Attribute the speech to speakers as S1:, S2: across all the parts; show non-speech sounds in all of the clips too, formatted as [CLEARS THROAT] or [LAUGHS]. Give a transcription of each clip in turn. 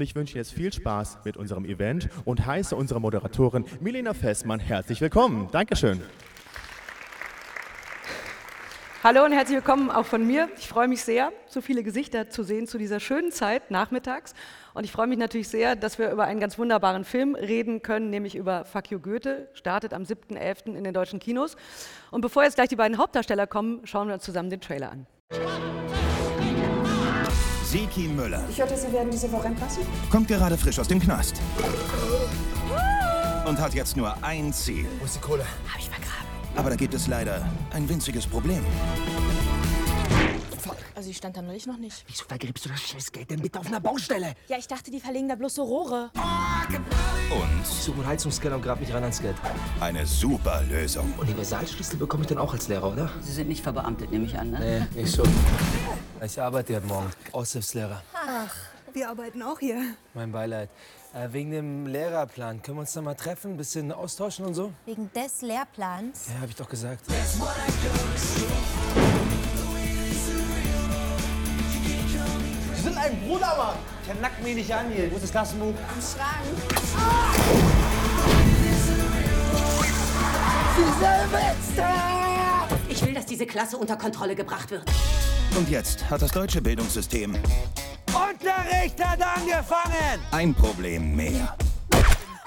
S1: Ich wünsche jetzt viel Spaß mit unserem Event und heiße unsere Moderatorin Milena Fessmann herzlich willkommen. Dankeschön.
S2: Hallo und herzlich willkommen auch von mir. Ich freue mich sehr, so viele Gesichter zu sehen zu dieser schönen Zeit nachmittags. Und ich freue mich natürlich sehr, dass wir über einen ganz wunderbaren Film reden können, nämlich über Fuck You Goethe, startet am 7.11. in den deutschen Kinos. Und bevor jetzt gleich die beiden Hauptdarsteller kommen, schauen wir uns zusammen den Trailer an.
S3: Seki Müller
S4: Ich hörte, Sie werden diese Woche entlassen.
S3: kommt gerade frisch aus dem Knast. Und hat jetzt nur ein Ziel.
S5: Wo ist die Kohle?
S3: Aber da gibt es leider ein winziges Problem.
S6: Also ich stand da neulich noch nicht.
S5: Wieso vergräbst du das Scheißgeld denn bitte auf einer Baustelle?
S6: Ja, ich dachte, die verlegen da bloß so Rohre.
S3: Und
S5: Ich suche einen Heizungskern und grab mich ran ans Geld.
S3: eine super Lösung.
S5: Universalschlüssel bekomme ich dann auch als Lehrer, oder?
S7: Sie sind nicht verbeamtet, nehme ich an, ne?
S5: Nee, ich schon. Ich arbeite heute Morgen. Aushilfslehrer.
S4: Wir arbeiten auch hier.
S5: Mein Beileid. Äh, wegen dem Lehrerplan. Können wir uns noch mal treffen? Ein bisschen austauschen und so?
S8: Wegen des Lehrplans?
S5: Ja, hab ich doch gesagt.
S9: Sie sind ein Bruder, Mann! Der nackt mich nicht an hier. Wo ist das Klassenbuch?
S8: Im Schrank.
S7: Ich will, dass diese Klasse unter Kontrolle gebracht wird.
S3: Und jetzt hat das deutsche Bildungssystem
S5: Unterricht hat angefangen!
S3: ein Problem mehr.
S8: Oh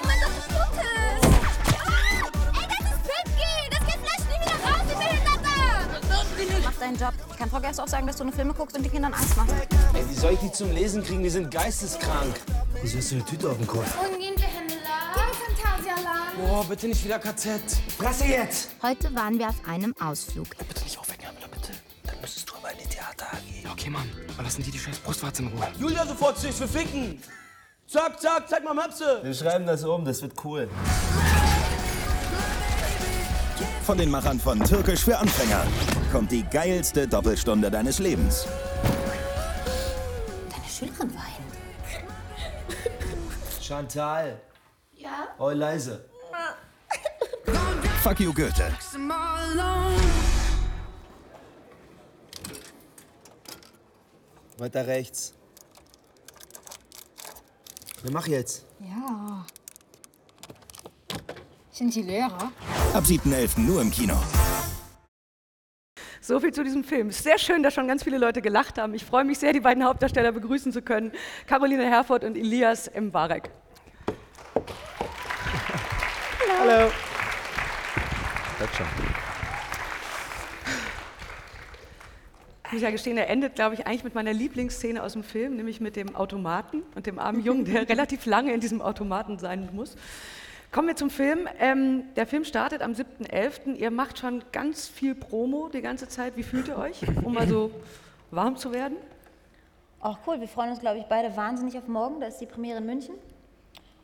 S8: mein Gott, das Fotos! Ah! Ey, das ist Pipki! Das geht vielleicht nie wieder raus, die Behinderte! Mach deinen Job. Ich kann Frau Gerst auch sagen, dass du eine Filme guckst und die Kindern Angst machen.
S5: Ey, wie soll ich die zum Lesen kriegen? Die sind geisteskrank. Wieso hast du eine Tüte auf dem Kopf?
S8: Ungehende Händler.
S5: Boah, bitte nicht wieder KZ. Fresse jetzt!
S8: Heute waren wir auf einem Ausflug.
S5: Bitte nicht aufwecken, Hamler, bitte. Dann müsstest du aber in die Theater AG. Okay, Mann. Aber lassen die die scheiß Brustwarze in Ruhe.
S9: Julia, sofort zu für Ficken! Zack, zack, zeig mal Möpse!
S10: Wir schreiben das um, das wird cool.
S3: Von den Machern von Türkisch für Anfänger kommt die geilste Doppelstunde deines Lebens.
S7: Deine Schülerin weint.
S10: Chantal. Ja? Oh, leise.
S3: Fuck you Goethe.
S10: Weiter rechts. Na, mach jetzt.
S8: Ja. Sind Sie Lehrer?
S3: Ab 7.11. nur im Kino.
S2: So viel zu diesem Film. Es ist sehr schön, dass schon ganz viele Leute gelacht haben. Ich freue mich sehr, die beiden Hauptdarsteller begrüßen zu können. Caroline Herford und Elias Mbarek.
S1: Hallo.
S2: Ich muss ja gestehen, er endet, glaube ich, eigentlich mit meiner Lieblingsszene aus dem Film, nämlich mit dem Automaten und dem armen Jungen, der [LAUGHS] relativ lange in diesem Automaten sein muss. Kommen wir zum Film. Ähm, der Film startet am 7.11. Ihr macht schon ganz viel Promo die ganze Zeit. Wie fühlt ihr euch, um mal so warm zu werden?
S8: Auch cool. Wir freuen uns, glaube ich, beide wahnsinnig auf morgen. Da ist die Premiere in München.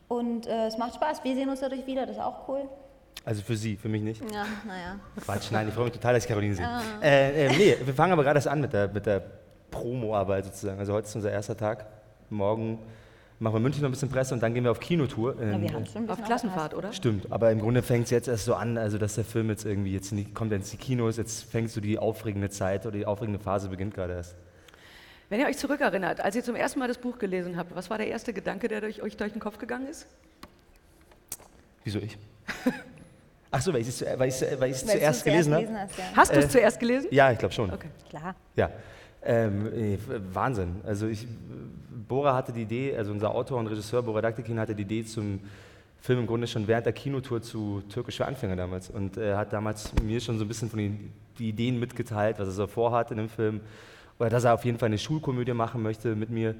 S8: Und äh, es macht Spaß. Wir sehen uns dadurch wieder. Das ist auch cool.
S10: Also für Sie, für mich nicht.
S8: Ja, naja.
S10: Quatsch, nein, ich freue mich total, dass ich Caroline sehe. Äh, äh, nee, wir fangen aber gerade erst an mit der, mit der Promo-Arbeit sozusagen. Also heute ist unser erster Tag. Morgen machen wir München noch ein bisschen Presse und dann gehen wir auf Kinotour.
S8: Ja,
S10: Ähm,
S8: wir haben schon ein
S2: Auf Klassenfahrt, oder?
S10: Stimmt, aber im Grunde fängt es jetzt erst so an, also dass der Film jetzt irgendwie, jetzt in die, kommt jetzt in die Kinos, jetzt fängt so die aufregende Zeit oder die aufregende Phase beginnt gerade erst.
S2: Wenn ihr euch zurückerinnert, als ihr zum ersten Mal das Buch gelesen habt, was war der erste Gedanke, der durch, euch durch den Kopf gegangen ist?
S10: Wieso ich? [LAUGHS] Ach so, weil ich es weil ich's- weil ich's zuerst gelesen habe?
S8: hast, ja.
S2: Hast du es
S10: Äh,
S2: zuerst gelesen?
S10: Ja, ich glaube schon.
S2: Okay.
S8: Klar.
S10: Ja. Ähm, nee, Wahnsinn. Also ich, Bora hatte die Idee, also unser Autor und Regisseur Bora Daktikin hatte die Idee zum Film im Grunde schon während der Kinotour zu Türkisch für Anfänger damals. Und er hat damals mir schon so ein bisschen von den die Ideen mitgeteilt, was er so vorhat in dem Film. Oder dass er auf jeden Fall eine Schulkomödie machen möchte mit mir.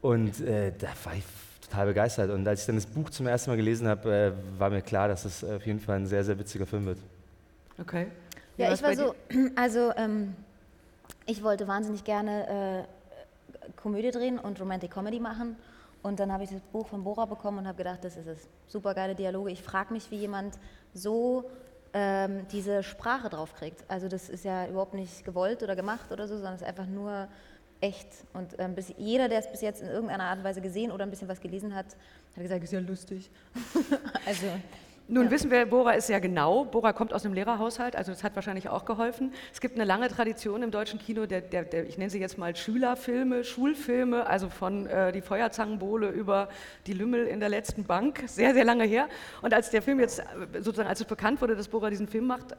S10: Und äh, da war ich total begeistert. Und als ich dann das Buch zum ersten Mal gelesen habe, äh, war mir klar, dass es auf jeden Fall ein sehr, sehr witziger Film wird.
S2: Okay.
S8: Ja, ich war so, [CLEARS THROAT] also ähm, ich wollte wahnsinnig gerne äh, Komödie drehen und Romantic Comedy machen. Und dann habe ich das Buch von Bora bekommen und habe gedacht, das ist es. Super geile Dialoge. Ich frage mich, wie jemand so ähm, diese Sprache draufkriegt. Also das ist ja überhaupt nicht gewollt oder gemacht oder so, sondern es ist einfach nur echt. Und ähm, bis, jeder, der es bis jetzt in irgendeiner Art und Weise gesehen oder ein bisschen was gelesen hat, hat gesagt, ist ja lustig. [LAUGHS] also
S2: Nun
S8: Ja.
S2: wissen wir, Bora ist sehr genau. Bora kommt aus einem Lehrerhaushalt, also das hat wahrscheinlich auch geholfen. Es gibt eine lange Tradition im deutschen Kino, der, der, der ich nenne sie jetzt mal Schülerfilme, Schulfilme, also von äh, die Feuerzangenbowle über die Lümmel in der letzten Bank, sehr, sehr lange her. Und als der Film jetzt, äh, sozusagen, als es bekannt wurde, dass Bora diesen Film macht,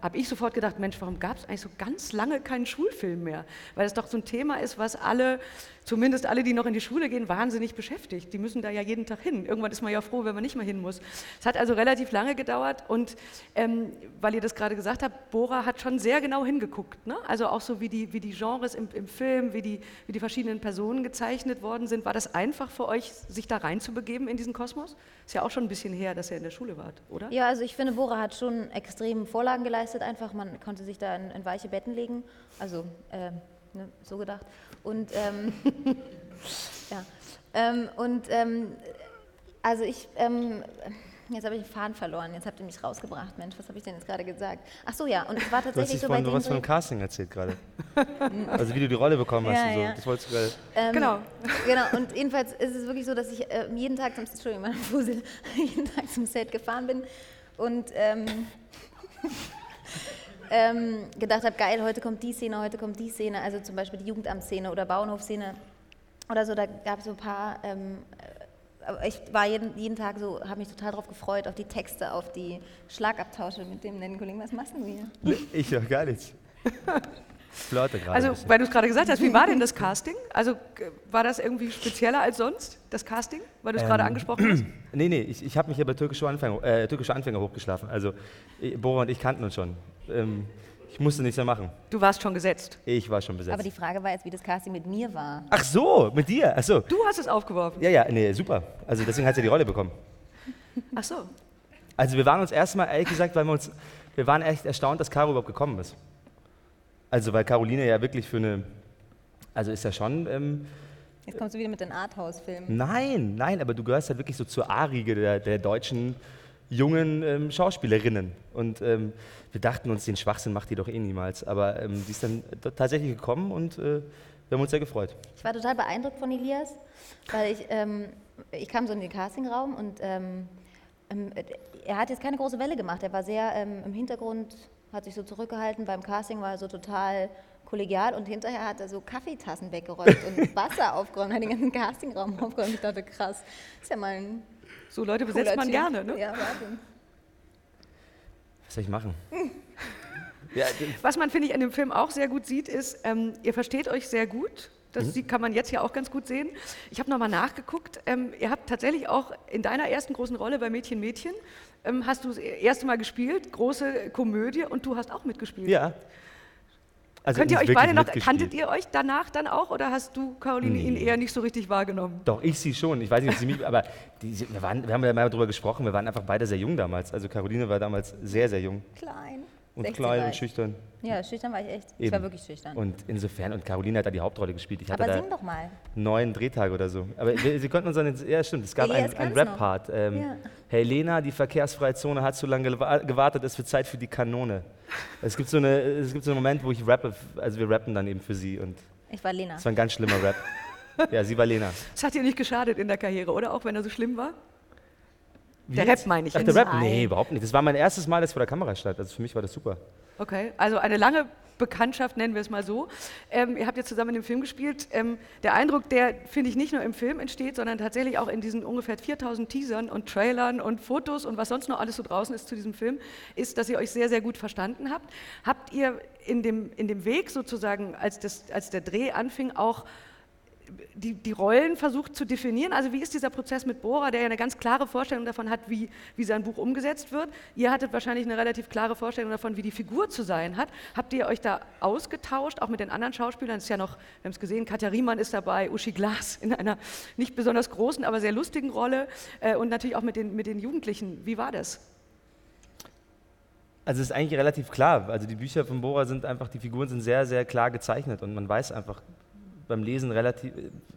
S2: habe ich sofort gedacht, Mensch, warum gab es eigentlich so ganz lange keinen Schulfilm mehr? Weil es doch so ein Thema ist, was alle, zumindest alle, die noch in die Schule gehen, wahnsinnig beschäftigt. Die müssen da ja jeden Tag hin. Irgendwann ist man ja froh, wenn man nicht mehr hin muss. Es hat also relativ lange gedauert und ähm, weil ihr das gerade gesagt habt, Bora hat schon sehr genau hingeguckt. Ne? Also auch so wie die, wie die Genres im, im Film, wie die, wie die verschiedenen Personen gezeichnet worden sind. War das einfach für euch, sich da reinzubegeben in diesen Kosmos? Ist ja auch schon ein bisschen her, dass ihr in der Schule wart, oder?
S8: Ja, also ich finde, Bora hat schon extrem Vorlagen geleistet, einfach. Man konnte sich da in, in weiche Betten legen. Also, ähm, ne, so gedacht. Und, ähm, [LAUGHS] ja. Ähm, und, ähm, also ich, ähm, jetzt habe ich den Faden verloren. Jetzt habt ihr mich rausgebracht. Mensch, was habe ich denn jetzt gerade gesagt? Ach so, ja. Und es war
S10: Du hast
S8: tatsächlich so bei
S10: du was von dem
S8: Dreh-
S10: Casting erzählt gerade. [LAUGHS] also wie du die Rolle bekommen hast
S8: Ja,
S10: und so.
S8: ja.
S10: Das wolltest du gerade.
S8: Ähm,
S2: Genau.
S8: Genau, und jedenfalls ist es wirklich so, dass ich äh, jeden Tag zum, Entschuldigung, Fusel, [LAUGHS] jeden Tag zum Set gefahren bin und ähm, ähm, gedacht habe, geil, heute kommt die Szene, heute kommt die Szene, also zum Beispiel die Jugendamtsszene oder Bauernhofszene oder so, da gab es so ein paar, ähm, äh, aber ich war jeden, jeden Tag so, habe mich total darauf gefreut, auf die Texte, auf die Schlagabtausche mit dem netten Kollegen. Was machst du hier?
S10: Ich ja gar nichts. [LAUGHS] Flirte gerade.
S2: Also, weil du es gerade gesagt hast, wie war denn das Casting? Also, war das irgendwie spezieller als sonst, das Casting, weil du es gerade
S10: Ähm,
S2: angesprochen hast? [CLEARS THROAT]
S10: Nee, nee, ich, ich habe mich ja bei türkische Anfänger, äh, türkische Anfänger hochgeschlafen. Also äh, Bora und ich kannten uns schon. Ähm, ich musste nichts mehr machen.
S2: Du warst schon gesetzt.
S10: Ich war schon besetzt.
S8: Aber die Frage war jetzt, wie das Casting mit mir war.
S10: Ach so, mit dir. Ach so.
S2: Du hast es aufgeworfen.
S10: Ja, ja, nee, super. Also deswegen hat sie die Rolle bekommen.
S2: Ach so.
S10: Also wir waren uns erstmal, ehrlich gesagt, weil wir uns, wir waren echt erstaunt, dass Caro überhaupt gekommen ist. Also weil Caroline ja wirklich für eine, also ist ja schon, ähm,
S8: Jetzt kommst du wieder mit den Arthouse-Filmen.
S10: nein, nein, aber du gehörst halt wirklich so zur A-Riege der, der deutschen jungen ähm, Schauspielerinnen. Und ähm, wir dachten uns, den Schwachsinn macht die doch eh niemals. Aber ähm, die ist dann tatsächlich gekommen und äh, wir haben uns sehr gefreut.
S8: Ich war total beeindruckt von Elias, weil ich, ähm, ich kam so in den Castingraum und ähm, ähm, er hat jetzt keine große Welle gemacht. Er war sehr ähm, im Hintergrund, hat sich so zurückgehalten. Beim Casting war er so total kollegial und hinterher hat er so Kaffeetassen weggeräumt und [LAUGHS] Wasser aufgeräumt, hat den ganzen Castingraum aufgeräumt. Ich dachte, krass, ist ja mal ein
S2: So Leute besetzt man
S8: Typ.
S2: gerne, ne?
S8: Ja, Wahnsinn.
S10: Was soll ich machen? [LAUGHS] ja,
S2: Was man, finde ich, in dem Film auch sehr gut sieht, ist, ähm, ihr versteht euch sehr gut. Das
S10: Mhm.
S2: kann man jetzt ja auch ganz gut sehen. Ich habe nochmal nachgeguckt. Ähm, ihr habt tatsächlich auch in deiner ersten großen Rolle bei Mädchen Mädchen, ähm, hast du das erste Mal gespielt, große Komödie, und du hast auch mitgespielt.
S10: ja. Also
S2: Könnt ihr euch
S10: wirklich
S2: beide noch,
S10: mitgespielt.
S2: kanntet ihr euch danach dann auch oder hast du, Caroline, ihn
S10: Nee.
S2: eher nicht so richtig wahrgenommen?
S10: Doch, ich sie schon. Ich weiß nicht, ob sie mich, aber die, wir, waren, wir haben ja mal darüber gesprochen, wir waren einfach beide sehr jung damals. Also Caroline war damals sehr, sehr jung
S8: Klein.
S10: und
S8: 16
S10: klein und schüchtern.
S8: Ja, schüchtern war ich echt. Ich
S10: Eben.
S8: war wirklich schüchtern.
S10: Und insofern, und Caroline hat da die Hauptrolle gespielt. Ich hatte
S8: Aber sing doch mal.
S10: neun Drehtage oder so. Aber wir, Sie konnten uns dann, ja stimmt, es gab einen, einen. Rap-Part. Ähm,
S8: Ja.
S10: Hey Lena, die verkehrsfreie Zone hat zu lange gewa- gewartet, es wird Zeit für die Kanone. Es gibt, so eine, es gibt so einen Moment, wo ich rappe, also wir rappen dann eben für sie und
S8: Ich war Lena.
S10: es war ein ganz schlimmer Rap. [LAUGHS] Ja, sie war Lena.
S2: Das hat dir nicht geschadet in der Karriere, oder? Auch wenn er so schlimm war? Der
S10: Wie
S2: Rap
S10: jetzt?
S2: meine ich
S10: Ach, der Rap? Nee, überhaupt nicht. Das war mein erstes Mal, dass ich vor der Kamera stand. Also für mich war das super.
S2: Okay, also eine lange Bekanntschaft, nennen wir es mal so. Ähm, ihr habt jetzt zusammen in dem Film gespielt. Ähm, der Eindruck, der, finde ich, nicht nur im Film entsteht, sondern tatsächlich auch in diesen ungefähr 4000 Teasern und Trailern und Fotos und was sonst noch alles so draußen ist zu diesem Film, ist, dass ihr euch sehr, sehr gut verstanden habt. Habt ihr in dem, in dem Weg sozusagen, als, das, als der Dreh anfing, auch die, die Rollen versucht zu definieren. Also wie ist dieser Prozess mit Bora, der ja eine ganz klare Vorstellung davon hat, wie, wie sein Buch umgesetzt wird. Ihr hattet wahrscheinlich eine relativ klare Vorstellung davon, wie die Figur zu sein hat. Habt ihr euch da ausgetauscht, auch mit den anderen Schauspielern? Es ist ja noch, wir haben es gesehen, Katja Riemann ist dabei, Uschi Glas in einer nicht besonders großen, aber sehr lustigen Rolle äh, und natürlich auch mit den, mit den Jugendlichen. Wie war das?
S10: Also es ist eigentlich relativ klar. Also die Bücher von Bora sind einfach, die Figuren sind sehr, sehr klar gezeichnet und man weiß einfach beim Lesen relativ,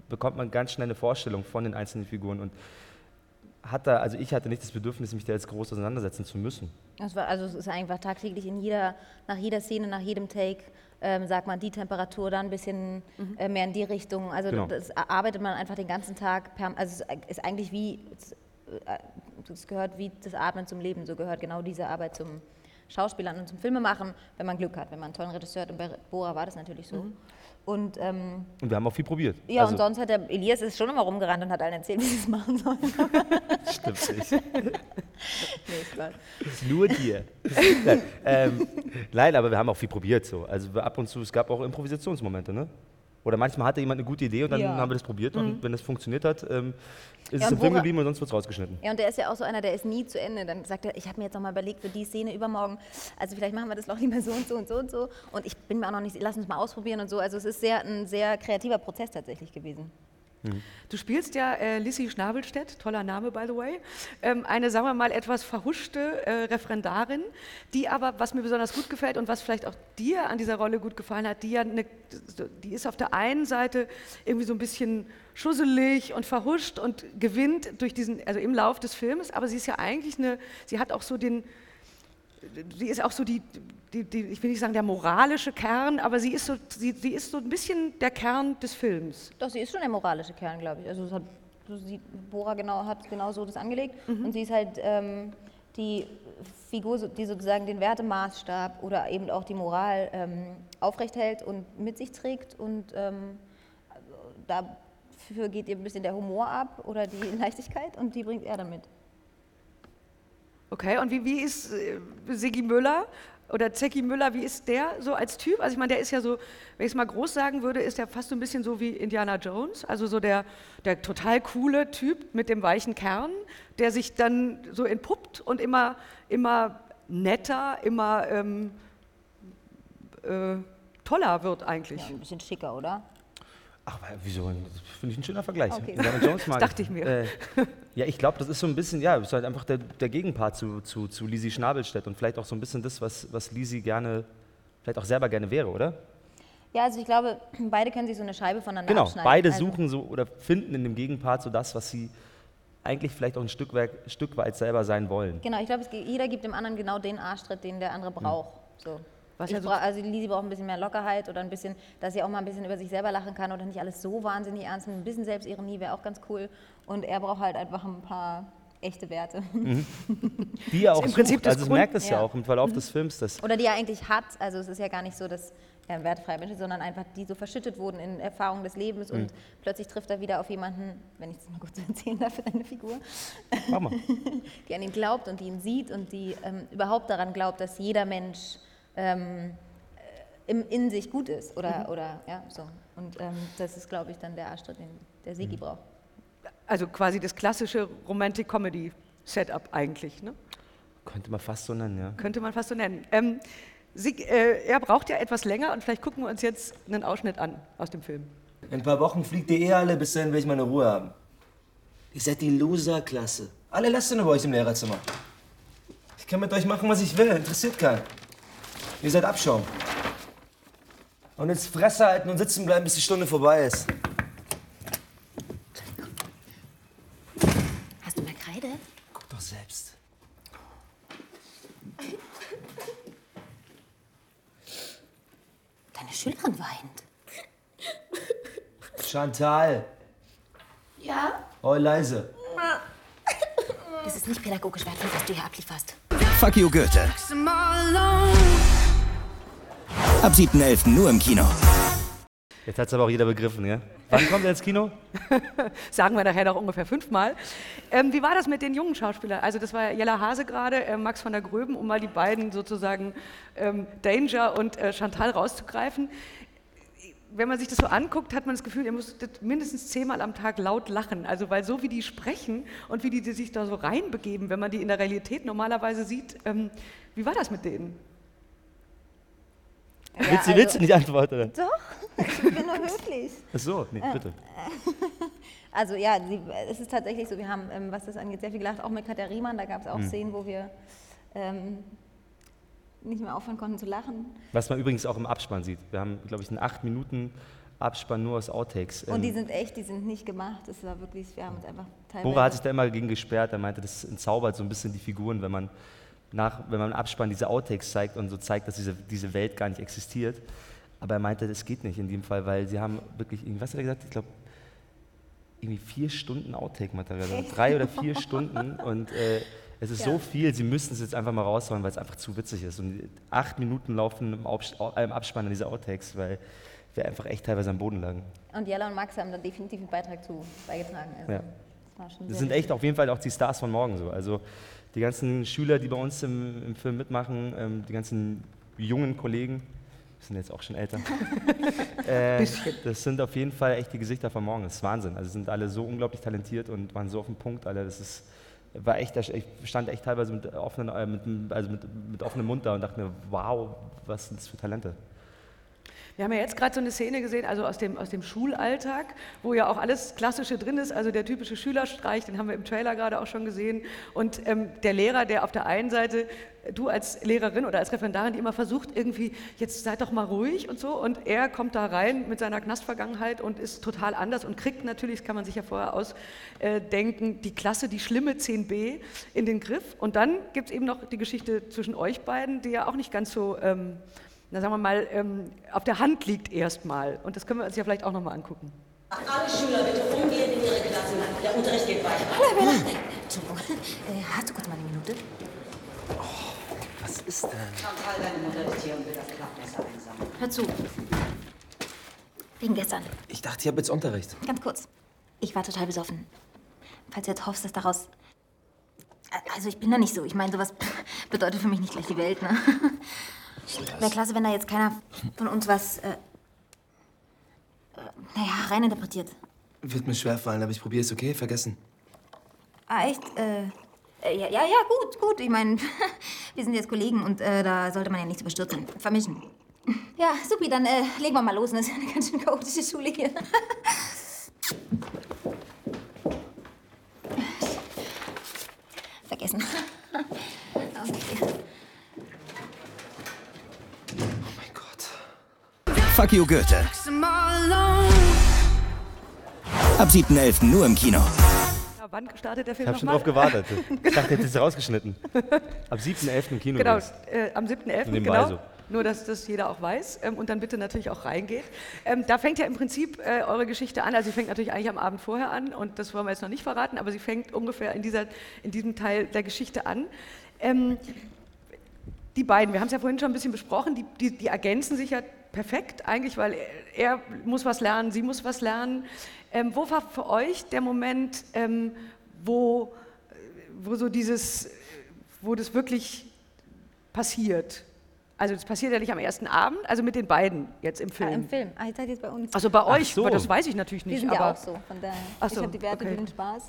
S10: bekommt man ganz schnell eine Vorstellung von den einzelnen Figuren und hat da, also ich hatte nicht das Bedürfnis, mich da jetzt groß auseinandersetzen zu müssen.
S8: Das war, also es ist einfach tagtäglich in jeder, nach jeder Szene, nach jedem Take, ähm, sagt man die Temperatur, dann ein bisschen äh, mehr in die Richtung. Also
S10: Genau.
S8: das arbeitet man einfach den ganzen Tag. Per, also es ist eigentlich wie, äh, das gehört wie das Atmen zum Leben, so gehört genau diese Arbeit zum Schauspielern und zum Filmemachen, wenn man Glück hat, wenn man einen tollen Regisseur hat. Und bei Bora war das natürlich so. Und, ähm,
S10: Und wir haben auch viel probiert.
S8: ja,
S10: Also,
S8: und sonst hat der Elias ist schon immer rumgerannt und hat allen erzählt, [LAUGHS] wie sie es machen sollen. [LAUGHS]
S10: Stimmt nicht.
S8: nee, ist klar.
S10: Nur dir. nein, ähm, nein, aber wir haben auch viel probiert so. Also ab und zu, es gab auch Improvisationsmomente, ne? Oder manchmal hatte jemand eine gute Idee und dann
S8: Ja.
S10: haben wir das probiert und
S8: Mhm.
S10: wenn das funktioniert hat, ähm, ist
S8: Ja,
S10: es
S8: und
S10: im Film geblieben und sonst wird es rausgeschnitten.
S8: Ja, und der ist ja auch so einer, der ist nie zu Ende. Dann sagt er, ich habe mir jetzt noch mal überlegt für die Szene übermorgen, also vielleicht machen wir das noch lieber so und so und so und so. Und ich bin mir auch noch nicht, lass uns mal ausprobieren und so. Also es ist sehr, ein sehr kreativer Prozess tatsächlich gewesen.
S2: Du spielst ja äh, Lissy Schnabelstedt, toller Name by the way, ähm, eine, sagen wir mal, etwas verhuschte äh, Referendarin, die aber, was mir besonders gut gefällt und was vielleicht auch dir an dieser Rolle gut gefallen hat, die ja eine, die ist auf der einen Seite irgendwie so ein bisschen schusselig und verhuscht und gewinnt durch diesen, also im Lauf des Films, aber sie ist ja eigentlich eine, sie hat auch so den, sie ist auch so die, die, die, ich will nicht sagen der moralische Kern, aber sie ist so, sie, sie ist so ein bisschen der Kern des Films.
S8: Doch, sie ist schon der moralische Kern, glaube ich. Also hat, so sieht, Bora genau, hat genau so das angelegt. Und sie ist halt ähm, die Figur, die sozusagen den Wertemaßstab oder eben auch die Moral ähm, aufrecht hält und mit sich trägt. Und ähm, dafür geht ihr ein bisschen der Humor ab oder die [LAUGHS] Leichtigkeit und die bringt er dann mit.
S2: Okay, und wie, wie ist äh, Siggi Müller oder Zecki Müller, wie ist der so als Typ? Also ich meine, der ist ja so, wenn ich es mal groß sagen würde, ist der fast so ein bisschen so wie Indiana Jones, also so der, der total coole Typ mit dem weichen Kern, der sich dann so entpuppt und immer, immer netter, immer ähm, äh, toller wird eigentlich.
S8: Ja, ein bisschen schicker, oder?
S10: Ach, wieso? Das finde ich ein schöner Vergleich.
S8: Okay.
S10: Jones mag [LAUGHS]
S2: Das dachte ich mir.
S10: Äh, ja, ich glaube, das ist so ein bisschen, ja, ist halt einfach der, der Gegenpart zu, zu, zu Lisi Schnabelstedt und vielleicht auch so ein bisschen das, was, was Lisi gerne, vielleicht auch selber gerne wäre, oder?
S8: Ja, also ich glaube, beide können sich so eine Scheibe voneinander
S10: Genau,
S8: abschneiden.
S10: beide
S8: also,
S10: suchen so oder finden in dem Gegenpart so das, was sie eigentlich vielleicht auch ein Stück weit, Stück weit selber sein wollen.
S8: Genau, ich glaube, jeder gibt dem anderen genau den Arschtritt, den der andere braucht. So.
S2: Was
S8: ich
S2: ja so-
S8: brauch, also Lisi braucht ein bisschen mehr Lockerheit oder ein bisschen, dass sie auch mal ein bisschen über sich selber lachen kann oder nicht alles so wahnsinnig ernst. Ein bisschen Selbstironie wäre auch ganz cool. Und er braucht halt einfach ein paar echte Werte.
S10: Die er [LAUGHS] auch
S2: im Prinzip
S10: Also
S2: Grund-
S10: merkt es ja.
S8: Ja.
S10: auch im Verlauf des Films, dass
S8: Oder die er eigentlich hat. Also es ist ja gar nicht so, dass er ein wertfreier Mensch ist, sondern einfach die so verschüttet wurden in Erfahrungen des Lebens und plötzlich trifft er wieder auf jemanden, wenn ich das mal kurz [LAUGHS] erzählen darf für deine Figur,
S10: mach mal. [LAUGHS]
S8: die an ihn glaubt und die ihn sieht und die ähm, überhaupt daran glaubt, dass jeder Mensch ähm, äh, im, in sich gut ist. Oder, oder ja, so. Und ähm, das ist, glaube ich, dann der Arschtritt, den der Sigi braucht.
S2: Also quasi das klassische Romantic-Comedy-Setup eigentlich, ne?
S10: Könnte man fast so nennen, ja.
S2: könnte man fast so nennen. Ähm, Sig, äh, er braucht ja etwas länger und vielleicht gucken wir uns jetzt einen Ausschnitt an aus dem Film.
S9: In ein paar Wochen fliegt ihr eh alle, bis dahin will ich meine Ruhe haben. Ihr seid die Loser-Klasse. Alle Lasten über euch im Lehrerzimmer. Ich kann mit euch machen, was ich will, interessiert keinen. Ihr seid Abschaum. Und jetzt Fresse halten und sitzen bleiben, bis die Stunde vorbei ist.
S7: Hast du mehr Kreide?
S9: Guck doch selbst.
S7: Deine Schülerin weint.
S9: Chantal.
S7: Ja?
S9: Oh, leise.
S7: Das ist nicht pädagogisch wertvoll, was du hier ablieferst.
S3: Fuck you, Goethe. Ab 7.11. nur im Kino.
S10: Jetzt hat es aber auch jeder begriffen, ja? Wann kommt er ins Kino? [LAUGHS]
S2: Sagen wir nachher noch ungefähr fünfmal. Ähm, wie war das mit den jungen Schauspielern? Also das war Jella Hase gerade, äh, Max von der Gröben, um mal die beiden sozusagen ähm, Danger und äh, Chantal rauszugreifen. Wenn man sich das so anguckt, hat man das Gefühl, ihr müsstet mindestens zehnmal am Tag laut lachen. Also weil so wie die sprechen und wie die, die sich da so reinbegeben, wenn man die in der Realität normalerweise sieht, ähm, wie war das mit denen?
S10: Willst, du,
S8: also-
S10: willst du nicht antworten? Oder?
S8: Doch, ich bin nur höflich.
S10: Ach so, nee, bitte. [LAUGHS]
S8: Also ja, sie, es ist tatsächlich so, wir haben, ähm, was das angeht, sehr viel gelacht, auch mit Katja Riemann, da gab es auch
S10: Mhm.
S8: Szenen, wo wir ähm, nicht mehr aufhören konnten zu lachen.
S10: Was man übrigens auch im Abspann sieht. Wir haben, glaube ich, einen 8 Minuten Abspann nur aus Outtakes.
S8: Und die
S10: Ähm,
S8: sind echt, die sind nicht gemacht. Das war wirklich, wir haben uns einfach teilweise...
S10: Bora hat sich da immer gegen gesperrt. Er meinte, das entzaubert so ein bisschen die Figuren, wenn man, nach, wenn man im Abspann diese Outtakes zeigt und so zeigt, dass diese, diese Welt gar nicht existiert. Aber er meinte, das geht nicht in dem Fall, weil sie haben wirklich, was hat er gesagt? Ich glaube, irgendwie vier Stunden Outtake-Material, drei oder vier [LAUGHS] Stunden und äh, es ist
S8: Ja.
S10: so viel, sie müssen es jetzt einfach mal raushauen, weil es einfach zu witzig ist. Und acht Minuten laufen im, äh, im Abspann an diese Outtakes, weil wir einfach echt teilweise am Boden lagen.
S8: Und Jella und Max haben da definitiv einen Beitrag zu beigetragen. Also,
S10: Ja.
S8: das war schon
S10: Das sind echt auf jeden Fall auch die Stars von morgen so. Also die ganzen Schüler, die bei uns im, im Film mitmachen, ähm, die ganzen jungen Kollegen, die sind jetzt auch schon älter. [LAUGHS] äh, das sind auf jeden Fall echt die Gesichter von morgen. Das ist Wahnsinn. Also sind alle so unglaublich talentiert und waren so auf dem Punkt. Alle. Das ist, war echt, ich stand echt teilweise mit, offenen, äh, mit, also mit, mit offenem Mund da und dachte mir, wow, was sind das für Talente.
S2: Wir haben ja jetzt gerade so eine Szene gesehen, also aus dem, aus dem Schulalltag, wo ja auch alles Klassische drin ist, also der typische Schülerstreich, den haben wir im Trailer gerade auch schon gesehen. Und ähm, der Lehrer, der auf der einen Seite, du als Lehrerin oder als Referendarin, die immer versucht, irgendwie, jetzt seid doch mal ruhig und so. Und er kommt da rein mit seiner Knastvergangenheit und ist total anders und kriegt natürlich, das kann man sich ja vorher ausdenken, die Klasse, die schlimme 10b in den Griff. Und dann gibt es eben noch die Geschichte zwischen euch beiden, die ja auch nicht ganz so. Ähm, na sagen wir mal, ähm, auf der Hand liegt erstmal. Und das können wir uns ja vielleicht auch nochmal angucken.
S7: Alle Schüler bitte umgehend in ihre Klassen. Der Unterricht geht weiter.
S8: Entschuldigung, äh, hast du kurz mal eine Minute?
S10: Was ist denn?
S7: Chantal, deine Mutter ist hier und will das Klappmesser einsammeln.
S8: Hör zu. Wegen gestern.
S9: Ich dachte, ich habe jetzt Unterricht.
S8: Ganz kurz. Ich war total besoffen. Falls du jetzt hoffst, dass daraus. Also, ich bin da nicht so. Ich meine, sowas bedeutet für mich nicht gleich die Welt, ne? Wäre klasse, wenn da jetzt keiner von uns was. Äh, äh, naja, reininterpretiert.
S9: Wird mir schwerfallen, aber ich probiere es, okay? Vergessen.
S8: Ah, echt? Äh, äh, ja, ja, ja, gut, gut. Ich meine, [LAUGHS] wir sind jetzt Kollegen und äh, da sollte man ja nichts überstürzen. Vermischen. Ja, supi, dann äh, legen wir mal los. Das ist ja eine ganz schön chaotische Schule hier. [LAUGHS] Vergessen. Okay.
S9: Mein Gott.
S3: Fuck you Goethe. Ab 7.11. nur im Kino.
S2: Ja, wann startet der
S10: Ich
S2: Film
S10: habe schon drauf gewartet. [LAUGHS] Ich dachte, jetzt ist es rausgeschnitten. Ab 7.11. im Kino.
S2: Genau, äh, am 7.11.
S10: Nebenbei
S2: genau.
S10: so.
S2: Nur, dass das jeder auch weiß ähm, und dann bitte natürlich auch reingeht. Ähm, da fängt ja im Prinzip äh, eure Geschichte an. Also sie fängt natürlich eigentlich am Abend vorher an und das wollen wir jetzt noch nicht verraten, aber sie fängt ungefähr in, dieser, in diesem Teil der Geschichte an. Ähm, die beiden, wir haben es ja vorhin schon ein bisschen besprochen, die, die, die ergänzen sich ja perfekt eigentlich, weil er, er muss was lernen, sie muss was lernen. Ähm, wo war für euch der Moment, ähm, wo, wo so dieses, wo das wirklich passiert? Also das passiert ja nicht am ersten Abend, also mit den beiden jetzt im
S8: Ah,
S2: Film.
S8: Im Film. Ah, ich dachte jetzt bei uns.
S2: Also bei euch,
S10: so.
S2: aber das weiß ich natürlich
S8: wir
S2: nicht.
S8: sind
S2: aber
S8: ja auch so, von daher.
S2: Ach
S8: ich
S2: so,
S8: habe die Werte
S2: okay.
S8: für den Spaß.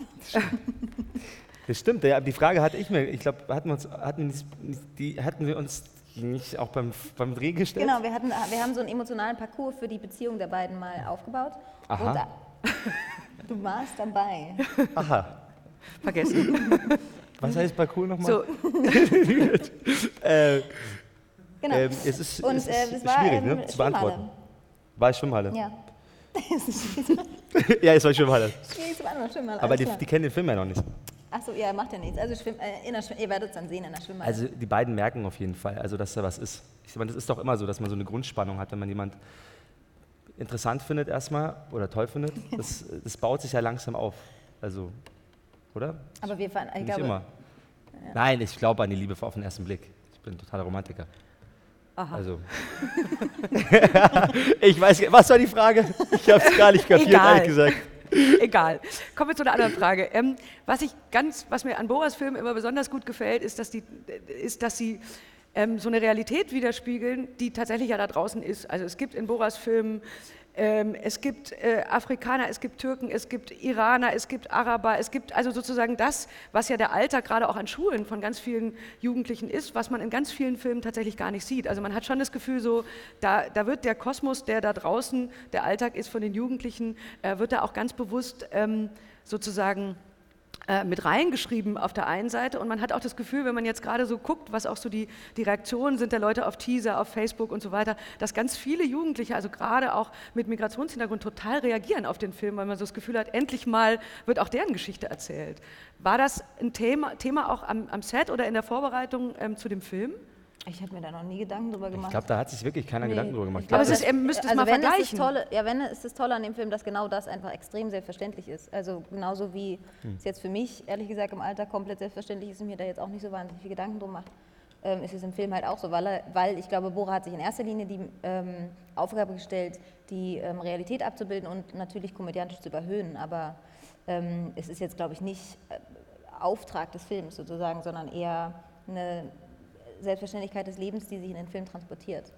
S10: Das stimmt, ja, die Frage hatte ich mir, ich glaube, hatten, wir uns- hatten, die, hatten wir uns nicht auch beim, beim Dreh gestellt?
S8: Genau, wir, hatten, wir haben so einen emotionalen Parcours für die Beziehung der beiden mal aufgebaut.
S10: Aha.
S8: Und da, [LAUGHS] du warst dabei.
S10: Aha.
S2: vergessen.
S10: Was heißt Parcours nochmal?
S2: so, [LAUGHS]
S10: Äh,
S8: Genau.
S10: ähm, es ist,
S8: Und
S10: es
S8: äh,
S10: ist
S8: es war
S10: schwierig,
S8: ähm,
S10: ne, zu beantworten. War es Schwimmhalle?
S8: Ja. [LAUGHS]
S10: ja, es war Schwimmhalle.
S8: Schwierig zu beantworten, Schwimmhalle.
S10: Aber die, die kennen den Film ja noch nicht.
S8: Achso, ja, macht ja nichts. Also schwimm, äh, in der Schwimm, ihr werdet es dann sehen in der Schwimmhalle.
S10: Also die beiden merken auf jeden Fall, also dass da was ist. Ich meine, das ist doch immer so, dass man so eine Grundspannung hat, wenn man jemand interessant findet erstmal oder toll findet. [LAUGHS] Das, das baut sich ja langsam auf. Also, oder?
S8: Aber wir fahren, ich
S10: Nicht
S8: glaube,
S10: immer. Nein, ich glaube an die Liebe auf den ersten Blick. Ich bin totaler Romantiker.
S2: Aha.
S10: Also. [LAUGHS] ich weiß, was war die Frage? Ich habe es gar nicht kapiert,
S2: Egal.
S10: ehrlich gesagt.
S2: Egal. Kommen wir zu einer anderen Frage. Ähm, was, ich ganz, was mir an Boras Filmen immer besonders gut gefällt, ist, dass, die, ist, dass sie ähm, so eine Realität widerspiegeln, die tatsächlich ja da draußen ist. Also es gibt in Boras Filmen, es gibt äh, Afrikaner, es gibt Türken, es gibt Iraner, es gibt Araber, es gibt also sozusagen das, was ja der Alltag gerade auch an Schulen von ganz vielen Jugendlichen ist, was man in ganz vielen Filmen tatsächlich gar nicht sieht. Also man hat schon das Gefühl, so da, da wird der Kosmos, der da draußen der Alltag ist von den Jugendlichen, äh, wird da auch ganz bewusst ähm, sozusagen mit reingeschrieben auf der einen Seite und man hat auch das Gefühl, wenn man jetzt gerade so guckt, was auch so die, die Reaktionen sind der Leute auf Teaser, auf Facebook und so weiter, dass ganz viele Jugendliche, also gerade auch mit Migrationshintergrund, total reagieren auf den Film, weil man so das Gefühl hat, endlich mal wird auch deren Geschichte erzählt. War das ein Thema, Thema auch am, am Set oder in der Vorbereitung ähm, zu dem Film?
S8: Ich habe mir da noch nie Gedanken drüber gemacht.
S10: Ich glaube, da hat sich wirklich keiner
S8: Nee,
S10: Gedanken drüber gemacht.
S8: ich glaub,
S2: Aber es ist, ihr müsst es
S8: also
S2: mal
S8: wenn
S2: vergleichen.
S8: Das Tolle, ja, wenn ist das Tolle an dem Film, dass genau das einfach extrem selbstverständlich ist. Also genauso wie
S10: Hm.
S8: es jetzt für mich, ehrlich gesagt, im Alter komplett selbstverständlich ist und mir da jetzt auch nicht so wahnsinnig viel Gedanken drum macht, ähm, ist es im Film halt auch so, weil, er, weil ich glaube, Bora hat sich in erster Linie die ähm, Aufgabe gestellt, die ähm, Realität abzubilden und natürlich komödiantisch zu überhöhen. Aber ähm, es ist jetzt, glaube ich, nicht äh, Auftrag des Films sozusagen, sondern eher eine Selbstverständlichkeit des Lebens, die sich in den Film transportiert.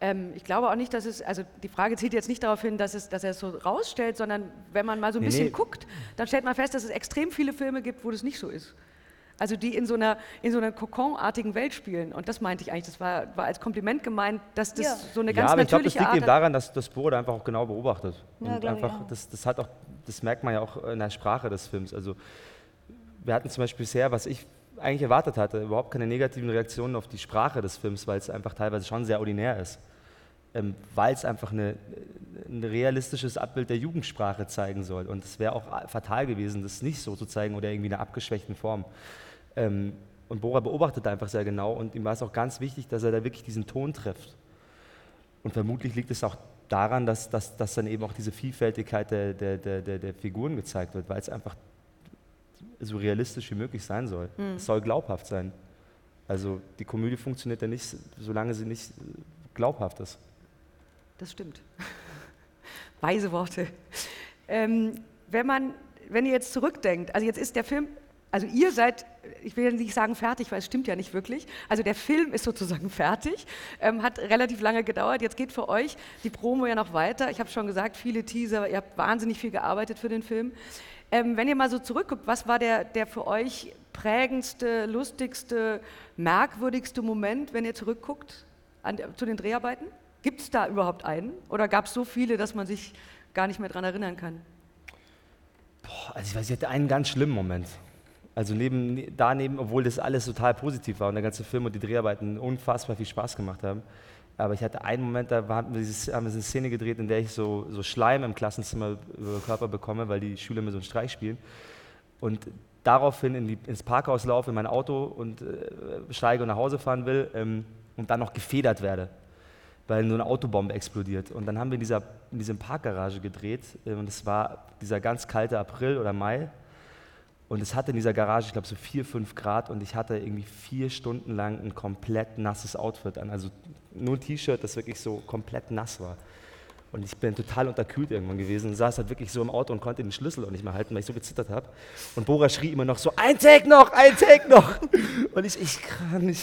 S2: Ähm, ich glaube auch nicht, dass es, also die Frage zielt jetzt nicht darauf hin, dass, es, dass er es so rausstellt, sondern wenn man mal so ein
S10: Nee,
S2: bisschen
S10: nee.
S2: guckt, dann stellt man fest, dass es extrem viele Filme gibt, wo das nicht so ist. Also die in so einer, in so einer Kokon-artigen Welt spielen. Und das meinte ich eigentlich, das war, war als Kompliment gemeint, dass das
S8: Ja.
S2: so eine
S10: ja,
S2: ganz
S10: aber ich glaube, das
S2: natürliche
S10: liegt
S2: Art
S10: eben daran, dass das Bora da einfach auch genau beobachtet.
S8: Ja,
S10: und einfach, das, das hat auch, das merkt man ja auch in der Sprache des Films. Also wir hatten zum Beispiel bisher, was ich eigentlich erwartet hatte, überhaupt keine negativen Reaktionen auf die Sprache des Films, weil es einfach teilweise schon sehr ordinär ist. Ähm, weil es einfach eine, ein realistisches Abbild der Jugendsprache zeigen soll. Und es wäre auch fatal gewesen, das nicht so zu zeigen oder irgendwie in einer abgeschwächten Form. Ähm, und Bora beobachtet einfach sehr genau und ihm war es auch ganz wichtig, dass er da wirklich diesen Ton trifft. Und vermutlich liegt es auch daran, dass, dass, dass dann eben auch diese Vielfältigkeit der, der, der, der Figuren gezeigt wird, weil es einfach so realistisch wie möglich sein soll.
S2: Mhm.
S10: Es soll glaubhaft sein. Also die Komödie funktioniert ja nicht, solange sie nicht äh, glaubhaft ist.
S2: Das stimmt. [LAUGHS] Weise Worte. Ähm, wenn, man, wenn ihr jetzt zurückdenkt, also jetzt ist der Film, also ihr seid, ich will nicht sagen fertig, weil es stimmt ja nicht wirklich. Also der Film ist sozusagen [LAUGHS] fertig, ähm, hat relativ lange gedauert. Jetzt geht für euch die Promo ja noch weiter. Ich habe schon gesagt, viele Teaser, ihr habt wahnsinnig viel gearbeitet für den Film. Ähm, wenn ihr mal so zurückguckt, was war der, der für euch prägendste, lustigste, merkwürdigste Moment, wenn ihr zurückguckt an, zu den Dreharbeiten? Gibt es da überhaupt einen? Oder gab es so viele, dass man sich gar nicht mehr daran erinnern kann?
S10: Boah, also ich weiß, ich hatte einen ganz schlimmen Moment. Also neben, daneben, obwohl das alles total positiv war und der ganze Film und die Dreharbeiten unfassbar viel Spaß gemacht haben. Aber ich hatte einen Moment, da haben wir, eine Szene gedreht, in der ich so, so Schleim im Klassenzimmer über den Körper bekomme, weil die Schüler mir so einen Streich spielen. Und daraufhin in die, ins Parkhaus laufe, in mein Auto und äh, steige und nach Hause fahren will ähm, und dann noch gefedert werde, weil nur eine Autobombe explodiert. Und dann haben wir in dieser in diesem Parkgarage gedreht äh, und es war dieser ganz kalte April oder Mai. Und es hatte in dieser Garage, ich glaube, so vier, fünf Grad und ich hatte irgendwie vier Stunden lang ein komplett nasses Outfit an. Also nur ein T-Shirt, das wirklich so komplett nass war. Und ich bin total unterkühlt irgendwann gewesen und saß halt wirklich so im Auto und konnte den Schlüssel auch nicht mehr halten, weil ich so gezittert habe. Und Bora schrie immer noch so, ein Take noch, ein Take noch. Und ich, ich kann nicht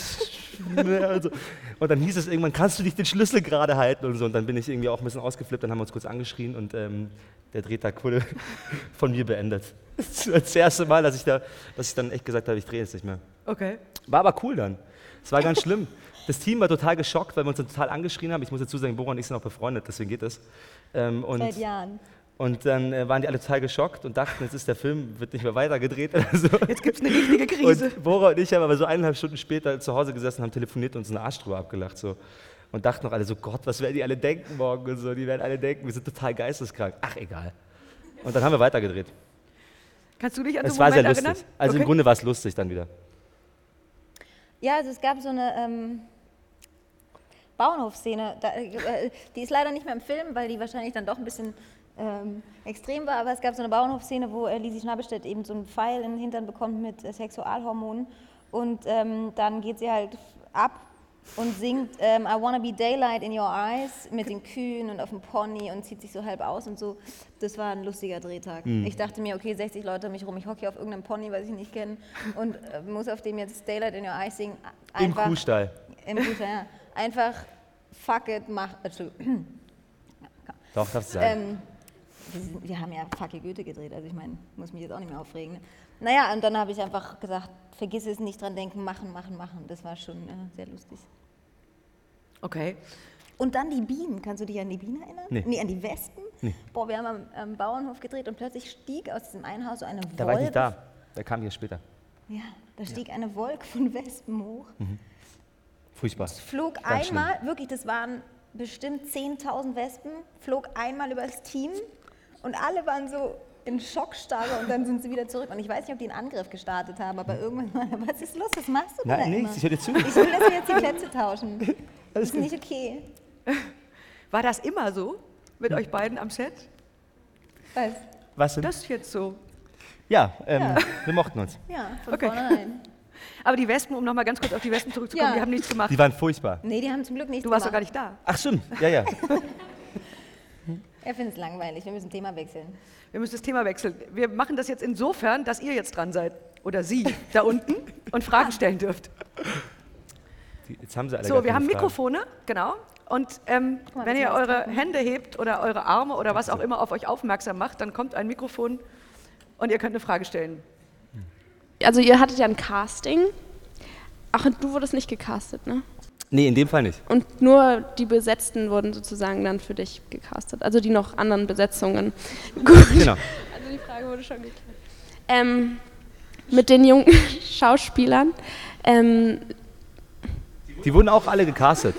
S10: mehr. Also. Und dann hieß es irgendwann, kannst du dich den Schlüssel gerade halten und so. Und dann bin ich irgendwie auch ein bisschen ausgeflippt, dann haben wir uns kurz angeschrien und ähm, der Drehtag wurde [LAUGHS] von mir beendet. Das das erste Mal, dass ich, da, dass ich dann echt gesagt habe, ich drehe jetzt nicht mehr.
S2: Okay.
S10: War aber cool dann. Es war ganz schlimm. Das Team war total geschockt, weil wir uns dann total angeschrien haben. Ich muss dazu sagen, Bora und ich sind auch befreundet, deswegen geht das. Ähm, und,
S8: Seit Jahren.
S10: und dann äh, waren die alle total geschockt und dachten, jetzt ist der Film, wird nicht mehr weitergedreht oder so.
S2: Jetzt gibt es eine richtige Krise.
S10: Und Bora und ich haben aber so eineinhalb Stunden später zu Hause gesessen, haben telefoniert und uns einen Arsch drüber abgelacht. So. Und dachten noch alle so, Gott, was werden die alle denken morgen und so. Die werden alle denken, wir sind total geisteskrank. Ach, egal. Und dann haben wir weitergedreht.
S2: Kannst du dich an
S10: Es
S2: so
S10: war
S2: einen
S10: sehr
S2: Moment
S10: lustig.
S2: erinnern?
S10: Also
S2: okay.
S10: im Grunde war es lustig dann wieder.
S8: Ja, also es gab so eine ähm, Bauernhofszene, da, äh, die ist leider nicht mehr im Film, weil die wahrscheinlich dann doch ein bisschen ähm, extrem war, aber es gab so eine Bauernhofszene, wo äh, Lisi Schnabelstedt eben so einen Pfeil in den Hintern bekommt mit äh, Sexualhormonen und ähm, dann geht sie halt ab und singt ähm, I wanna be daylight in your eyes mit den Kühen und auf dem Pony und zieht sich so halb aus und so. Das war ein lustiger Drehtag.
S10: Mhm.
S8: Ich dachte mir, okay, 60 Leute um mich rum, ich hocke hier auf irgendeinem Pony, was ich nicht kenne und äh, muss auf dem jetzt Daylight in your eyes singen.
S10: Im
S8: Einfach-
S10: Kuhstall.
S8: Im Kuhstall, ja. Einfach fuck it, mach. [CLEARS THROAT] Entschuldigung.
S10: Doch, darfst du sagen.
S8: Ähm, wir, sind, wir haben ja Fuck it Goethe gedreht, also ich meine, muss mich jetzt auch nicht mehr aufregen. Ne? Naja, und dann habe ich einfach gesagt, vergiss es, nicht dran denken, machen, machen, machen. Das war schon äh, sehr lustig.
S2: Okay.
S8: Und dann die Bienen. Kannst du dich an die Bienen erinnern?
S10: Nee.
S8: an die Wespen?
S10: Nee.
S8: Boah, wir haben am, am Bauernhof gedreht und plötzlich stieg aus diesem einen Haus so eine Wolke.
S10: Da war ich nicht da. Der kam hier später.
S8: Ja, da stieg eine Wolke von Wespen hoch.
S10: Furchtbar.
S8: flog
S10: Ganz schlimm.
S8: einmal, wirklich, das waren bestimmt 10.000 Wespen, flog einmal über das Team und alle waren so in Schockstarre und dann sind sie wieder zurück. Und ich weiß nicht, ob die einen Angriff gestartet haben, aber irgendwann, [LAUGHS] was ist los? Was machst du denn da
S10: Nein,
S8: immer?
S10: nichts, ich höre dir zu.
S8: Ich will, dass wir jetzt die Plätze tauschen. [LAUGHS] Das ist nicht okay.
S2: War das immer so mit euch beiden am Set?
S8: Was?
S10: Was denn?
S2: Das ist jetzt so.
S10: Ja, ähm,
S8: Ja.
S10: wir mochten uns.
S8: Ja, von
S2: Okay.
S8: vornherein.
S2: Aber die Wespen, um nochmal ganz kurz auf die Wespen zurückzukommen,
S8: Ja.
S2: die haben nichts gemacht.
S10: Die waren furchtbar.
S8: Nee, die haben zum Glück nichts
S2: Du warst doch
S8: gemacht.
S2: gar nicht da.
S10: Ach stimmt, ja, ja. [LAUGHS]
S8: Er findet es langweilig. Wir müssen Thema wechseln.
S2: Wir müssen das Thema wechseln. Wir machen das jetzt insofern, dass ihr jetzt dran seid. Oder sie da unten [LAUGHS] und Fragen stellen dürft.
S10: Jetzt haben sie alle
S2: So, wir haben
S10: Fragen.
S2: Mikrofone, genau. Und ähm,
S8: mal,
S2: wenn
S8: das
S2: ihr eure Hände hebt oder eure Arme oder was auch immer auf euch aufmerksam macht, dann kommt ein Mikrofon und ihr könnt eine Frage stellen.
S11: Also ihr hattet ja ein Casting. Ach, und du wurdest nicht gecastet, ne?
S10: Nee, in dem Fall nicht.
S11: Und nur die Besetzten wurden sozusagen dann für dich gecastet. Also die noch anderen Besetzungen. [LAUGHS] Gut.
S10: Genau.
S11: Also die Frage wurde schon geklärt. Ähm, mit den jungen [LAUGHS] Schauspielern. Ähm,
S10: Die wurden auch alle gecastet.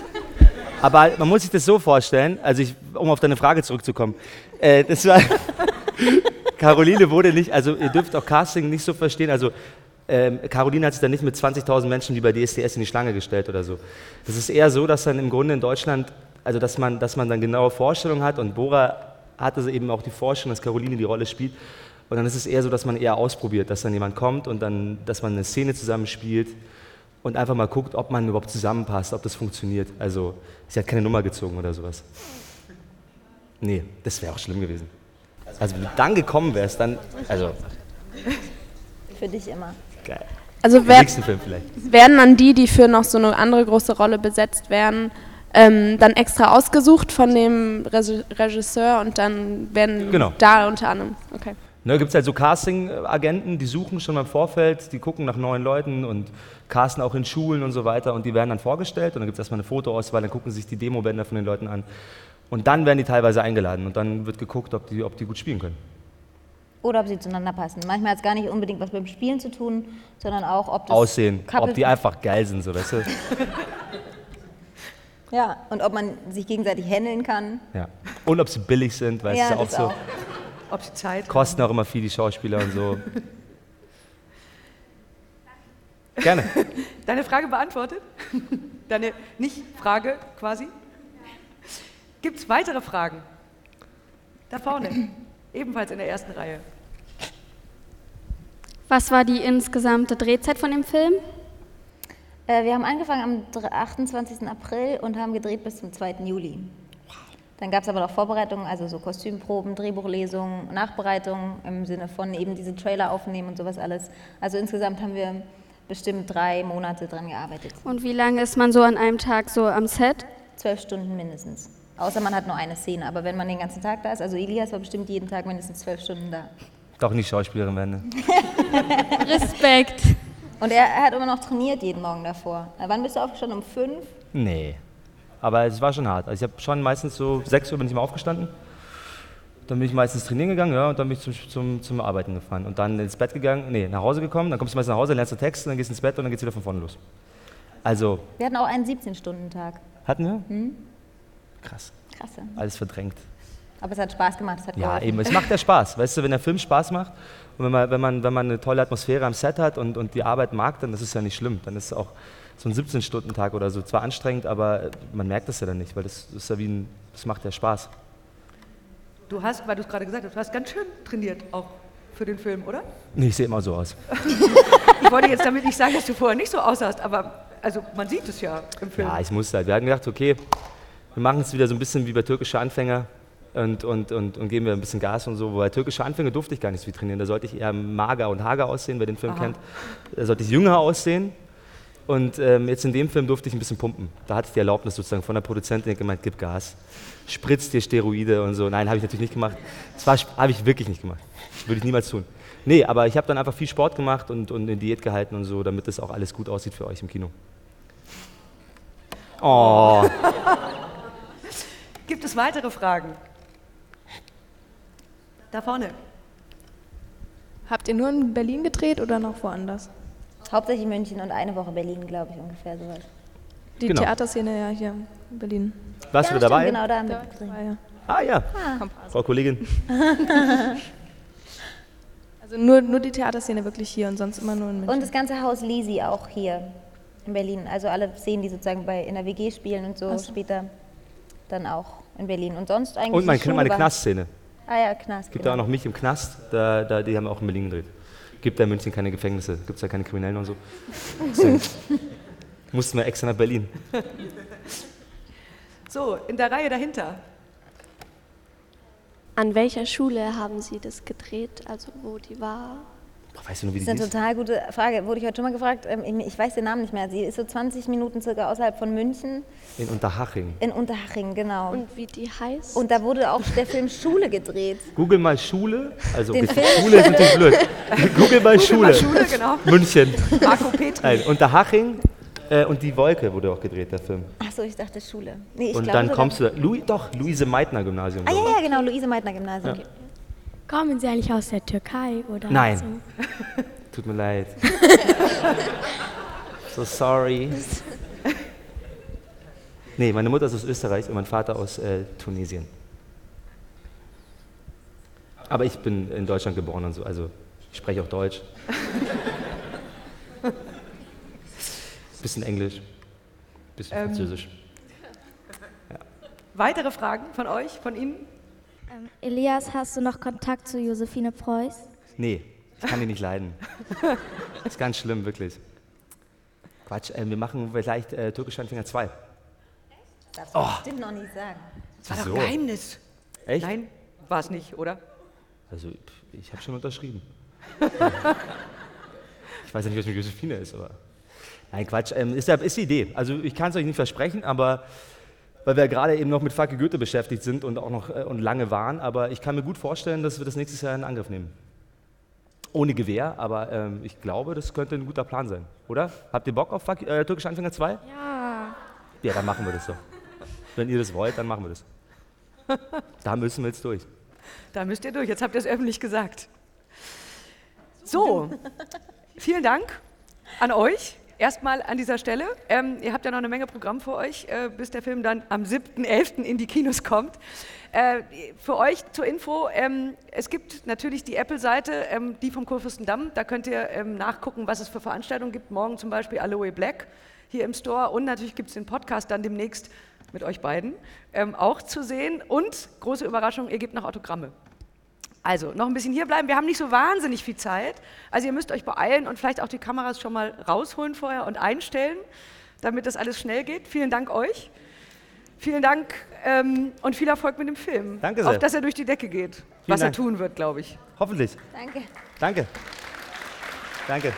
S10: Aber man muss sich das so vorstellen, also ich, um auf deine Frage zurückzukommen, äh, das war, [LAUGHS] Caroline wurde nicht, also ihr dürft auch Casting nicht so verstehen, also ähm, Caroline hat sich dann nicht mit 20.000 Menschen wie bei DSDS in die Schlange gestellt oder so. Das ist eher so, dass dann im Grunde in Deutschland, also dass man, dass man dann genaue Vorstellungen hat und Bora hatte eben auch die Vorstellung, dass Caroline die Rolle spielt. Und dann ist es eher so, dass man eher ausprobiert, dass dann jemand kommt und dann, dass man eine Szene zusammenspielt und einfach mal guckt, ob man überhaupt zusammenpasst, ob das funktioniert. Also, sie hat keine Nummer gezogen oder sowas. Nee, das wäre auch schlimm gewesen. Also, wenn du dann gekommen wärst, dann, also,
S8: Für dich immer.
S10: geil.
S11: also
S10: Im
S11: wer,
S10: nächsten Film vielleicht.
S11: werden dann die, die für noch so eine andere große Rolle besetzt werden, ähm, dann extra ausgesucht von dem Regi- Regisseur und dann werden
S10: Genau.
S11: da unter anderem. Okay.
S10: Ne, gibt es halt so Casting-Agenten, die suchen schon im Vorfeld, die gucken nach neuen Leuten und casten auch in Schulen und so weiter und die werden dann vorgestellt und dann gibt es erstmal eine Fotoauswahl, dann gucken sich die Demobänder von den Leuten an und dann werden die teilweise eingeladen und dann wird geguckt, ob die, ob die gut spielen können.
S8: Oder ob sie zueinander passen. Manchmal hat es gar nicht unbedingt was mit dem Spielen zu tun, sondern auch, ob das
S10: Aussehen,
S8: Couple-
S10: ob die einfach geil sind, so weißt du. [LAUGHS]
S8: Ja, und ob man sich gegenseitig handeln kann.
S10: Ja. Und ob sie billig sind, weißt
S8: Ja,
S10: du, auch
S8: das
S10: so.
S8: auch.
S2: Ob sie Zeit
S10: Kosten auch immer viel, die Schauspieler und so. [LAUGHS] Gerne.
S2: Deine Frage beantwortet? [LAUGHS] Deine Nicht-Frage quasi? Gibt es weitere Fragen? Da vorne, ebenfalls in der ersten Reihe.
S12: Was war die insgesamte Drehzeit von dem Film?
S8: Äh, wir haben angefangen am dr- 28. April und haben gedreht bis zum 2. Juli. Dann gab es aber noch Vorbereitungen, also so Kostümproben, Drehbuchlesungen, Nachbereitungen im Sinne von eben diese Trailer aufnehmen und sowas alles. Also insgesamt haben wir bestimmt drei Monate dran gearbeitet.
S12: Und wie lange ist man so an einem Tag so am Set?
S8: Zwölf Stunden mindestens. Außer man hat nur eine Szene. Aber wenn man den ganzen Tag da ist, also Elias war bestimmt jeden Tag mindestens zwölf Stunden da.
S10: Doch nicht Schauspielerin werden. [LAUGHS]
S12: Respekt.
S8: Und er, er hat immer noch trainiert jeden Morgen davor. Wann bist du aufgestanden? Um fünf?
S10: Nee. Aber es war schon hart. Also ich habe schon meistens so 6 Uhr bin ich mal aufgestanden. Dann bin ich meistens trainieren gegangen, ja, und dann bin ich zum, zum, zum Arbeiten gefahren. Und dann ins Bett gegangen, nee, nach Hause gekommen, dann kommst du meistens nach Hause, lernst du Text, dann gehst du ins Bett und dann geht's wieder von vorne los. Also,
S8: Wir hatten auch einen 17-Stunden-Tag.
S10: hatten wir?
S8: Hm?
S10: Krass.
S8: Krass. ja.
S10: Alles verdrängt.
S8: Aber es hat Spaß gemacht. Es hat
S10: Ja,
S8: geholfen.
S10: eben, es macht ja Spaß. [LAUGHS] Weißt du, wenn der Film Spaß macht und wenn man, wenn man, wenn man eine tolle Atmosphäre am Set hat und, und die Arbeit mag, dann ist es ja nicht schlimm. Dann ist es auch so ein 17-Stunden-Tag oder so. Zwar anstrengend, aber man merkt das ja dann nicht, weil das ist ja wie ein, das macht ja Spaß.
S2: Du hast, weil du es gerade gesagt hast, du hast ganz schön trainiert, auch für den Film, oder?
S10: Nee, ich sehe immer so aus. [LAUGHS]
S2: Ich wollte jetzt damit nicht sagen, dass du vorher nicht so aussahst, aber also man sieht es ja im Film.
S10: Ja, ich musste halt. Wir hatten gedacht, okay, wir machen es wieder so ein bisschen wie bei türkische Anfänger und, und, und, und geben wir ein bisschen Gas und so. Wobei türkische Anfänger durfte ich gar nicht so viel trainieren. Da sollte ich eher mager und hager aussehen, wer den Film
S2: Aha.
S10: kennt. Da sollte ich jünger aussehen. Und ähm, jetzt in dem Film durfte ich ein bisschen pumpen. Da hatte ich die Erlaubnis sozusagen von der Produzentin, die gemeint, gib Gas, spritzt dir Steroide und so. Nein, habe ich natürlich nicht gemacht. Das habe ich wirklich nicht gemacht. Würde ich niemals tun. Nee, aber ich habe dann einfach viel Sport gemacht und, und in Diät gehalten und so, damit das auch alles gut aussieht für euch im Kino. Oh. [LAUGHS] [LAUGHS]
S2: Gibt es weitere Fragen? Da vorne.
S13: Habt ihr nur in Berlin gedreht oder noch woanders?
S8: Hauptsächlich München und eine Woche Berlin, glaube ich, ungefähr sowas.
S13: Die
S10: Genau.
S13: Theaterszene ja hier in Berlin.
S10: Warst
S8: ja,
S10: du dabei?
S8: Stimmt, genau, da haben wir gedreht.
S10: Ah ja,
S8: Ah.
S10: Frau Kollegin. [LAUGHS]
S13: Also nur, nur die Theaterszene wirklich hier und sonst immer nur in München.
S8: Und das ganze Haus Lisi auch hier in Berlin. Also alle Szenen, die sozusagen bei in der WG spielen und so,
S13: so.
S8: später dann auch in Berlin. Und sonst eigentlich.
S10: Und man kennt meine Knastszene.
S8: Ah ja, Knast.
S10: Gibt
S8: genau.
S10: da auch noch mich im Knast, da, da, die haben wir auch in Berlin gedreht. Gibt da in München keine Gefängnisse, gibt es da keine Kriminellen und so. [LAUGHS] Mussten wir extra nach Berlin.
S2: So, in der Reihe dahinter.
S11: An welcher Schule haben Sie das gedreht? Also wo die war?
S10: Weißt du nur, wie
S8: Das ist eine total gute Frage. Wurde ich heute schon mal gefragt. Ähm, Ich weiß den Namen nicht mehr. Sie ist so 20 Minuten circa außerhalb von München.
S10: In Unterhaching.
S8: In Unterhaching, genau.
S11: Und wie die heißt?
S8: Und da wurde auch der Film Schule gedreht.
S10: Google mal Schule. Also
S8: Den
S10: okay,
S8: Film?
S10: Schule ist natürlich blöd. [LAUGHS] Google mal Schule.
S2: mal Schule, genau.
S10: München.
S2: Marco Petri.
S10: Nein, Unterhaching äh, und die Wolke wurde auch gedreht, der Film.
S8: Achso, ich dachte Schule. Nee, ich
S10: und
S8: glaube
S10: dann kommst du, Louis, doch, Luise Meitner Gymnasium.
S8: Ah
S10: glaub
S8: ja,
S10: ich.
S8: ja, genau, Luise Meitner Gymnasium.
S10: Ja.
S12: Kommen Sie eigentlich aus der Türkei oder
S10: Nein.
S12: so? [LAUGHS]
S10: Tut mir leid. so sorry. Nee, meine Mutter ist aus Österreich und mein Vater aus äh, Tunesien. Aber ich bin in Deutschland geboren und so, also ich spreche auch Deutsch. Bisschen Englisch, bisschen
S2: Ähm.
S10: Französisch.
S2: Weitere Fragen von euch, von Ihnen?
S14: Elias, hast du noch Kontakt zu Josephine Preuß?
S10: Nee, ich kann die nicht leiden. Das [LAUGHS] ist ganz schlimm, wirklich. Quatsch, äh, wir machen vielleicht äh, Türkisch Anfänger 2.
S8: Darfst
S10: Oh.
S8: du bestimmt noch nicht sagen.
S2: Das war doch
S10: Wieso?
S2: Geheimnis.
S10: Echt?
S2: Nein, war es nicht, oder?
S10: Also, ich habe schon unterschrieben. ich weiß ja nicht, was mit Josephine ist, aber. Nein, Quatsch, ähm, ist, ist die Idee. Also, ich kann es euch nicht versprechen, aber. Weil wir gerade eben noch mit Facke Goethe beschäftigt sind und auch noch äh, und lange waren, aber ich kann mir gut vorstellen, dass wir das nächstes Jahr in Angriff nehmen. Ohne Gewehr, aber ähm, ich glaube, das könnte ein guter Plan sein, oder? Habt ihr Bock auf Fuck, äh, Türkische Anfänger 2?
S14: Ja.
S10: Ja, dann machen wir das so. Wenn ihr das wollt, dann machen wir das. Da müssen wir jetzt durch.
S2: Da müsst ihr durch. Jetzt habt ihr es öffentlich gesagt. So, vielen Dank an euch. Erstmal an dieser Stelle. Ähm, ihr habt ja noch eine Menge Programm vor euch, äh, bis der Film dann am 7.11. in die Kinos kommt. Äh, für euch zur Info, ähm, es gibt natürlich die Apple-Seite, ähm, die vom Kurfürstendamm. Da könnt ihr ähm, nachgucken, was es für Veranstaltungen gibt. Morgen zum Beispiel Aloe Black hier im Store. Und natürlich gibt es den Podcast dann demnächst mit euch beiden ähm, auch zu sehen. Und große Überraschung, ihr gebt noch Autogramme. Also, noch ein bisschen hierbleiben. Wir haben nicht so wahnsinnig viel Zeit. Also, ihr müsst euch beeilen und vielleicht auch die Kameras schon mal rausholen vorher und einstellen, damit das alles schnell geht. Vielen Dank euch. Vielen Dank ähm, und viel Erfolg mit dem Film.
S10: Danke sehr.
S2: Auf dass er durch die Decke geht. was
S10: Dank.
S2: er tun wird, glaube ich.
S10: Hoffentlich.
S8: Danke.
S10: Danke. Danke.